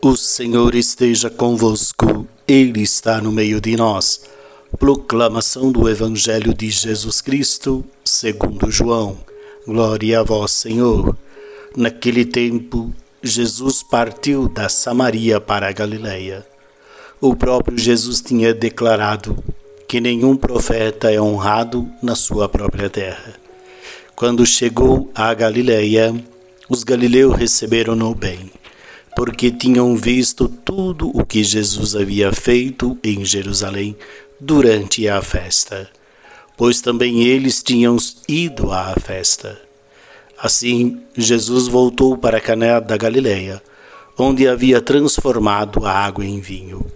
O Senhor esteja convosco, Ele está no meio de nós. Proclamação do Evangelho de Jesus Cristo, segundo João. Glória a vós, Senhor. Naquele tempo, Jesus partiu da Samaria para a Galileia. O próprio Jesus tinha declarado que nenhum profeta é honrado na sua própria terra. Quando chegou à Galileia, os galileus receberam-no bem porque tinham visto tudo o que Jesus havia feito em Jerusalém durante a festa, pois também eles tinham ido à festa. Assim, Jesus voltou para Caná da Galileia, onde havia transformado a água em vinho.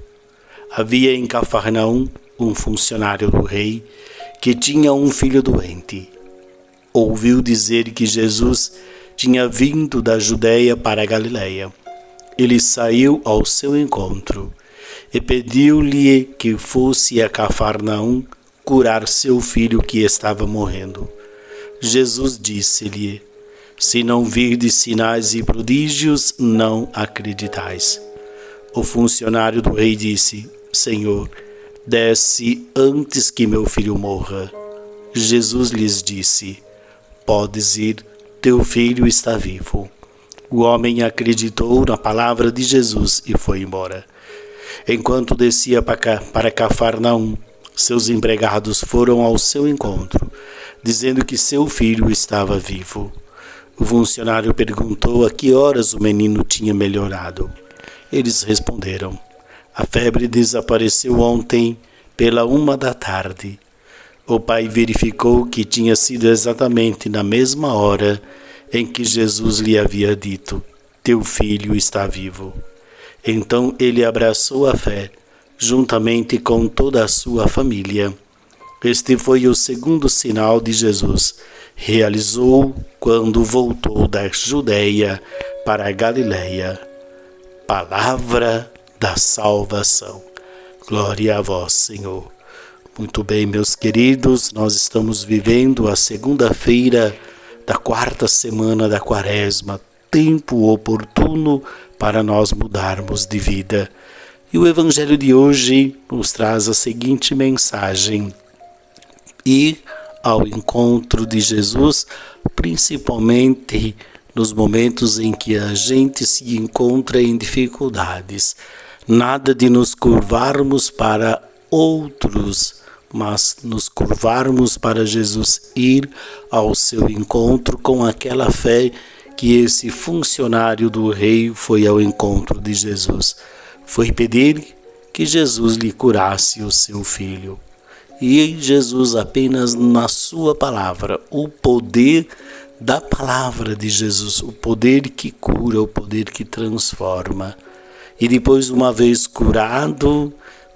Havia em Cafarnaum um funcionário do rei que tinha um filho doente. Ouviu dizer que Jesus tinha vindo da Judéia para a Galileia ele saiu ao seu encontro e pediu-lhe que fosse a Cafarnaum curar seu filho que estava morrendo. Jesus disse-lhe: Se não virdes sinais e prodígios, não acreditais. O funcionário do rei disse: Senhor, desce antes que meu filho morra. Jesus lhes disse: Podes ir, teu filho está vivo. O homem acreditou na palavra de Jesus e foi embora. Enquanto descia para Cafarnaum, seus empregados foram ao seu encontro, dizendo que seu filho estava vivo. O funcionário perguntou a que horas o menino tinha melhorado. Eles responderam: A febre desapareceu ontem pela uma da tarde. O pai verificou que tinha sido exatamente na mesma hora em que Jesus lhe havia dito: Teu filho está vivo. Então ele abraçou a fé, juntamente com toda a sua família. Este foi o segundo sinal de Jesus. Realizou quando voltou da Judéia para a Galiléia. Palavra da salvação. Glória a vós, Senhor. Muito bem, meus queridos, nós estamos vivendo a segunda-feira da quarta semana da Quaresma, tempo oportuno para nós mudarmos de vida. E o Evangelho de hoje nos traz a seguinte mensagem: ir ao encontro de Jesus, principalmente nos momentos em que a gente se encontra em dificuldades. Nada de nos curvarmos para outros mas nos curvarmos para Jesus, ir ao seu encontro com aquela fé que esse funcionário do rei foi ao encontro de Jesus. Foi pedir que Jesus lhe curasse o seu filho. E Jesus, apenas na sua palavra, o poder da palavra de Jesus, o poder que cura, o poder que transforma. E depois, uma vez curado,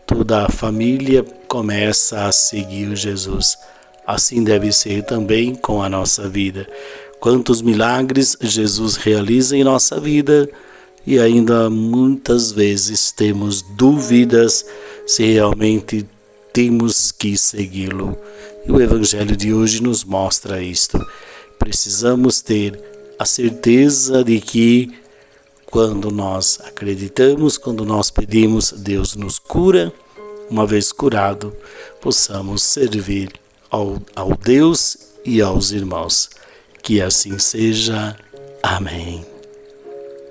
toda a família começa a seguir Jesus. Assim deve ser também com a nossa vida. Quantos milagres Jesus realiza em nossa vida e ainda muitas vezes temos dúvidas se realmente temos que segui-lo. E o Evangelho de hoje nos mostra isto. Precisamos ter a certeza de que quando nós acreditamos, quando nós pedimos, Deus nos cura. Uma vez curado, possamos servir ao, ao Deus e aos irmãos. Que assim seja. Amém.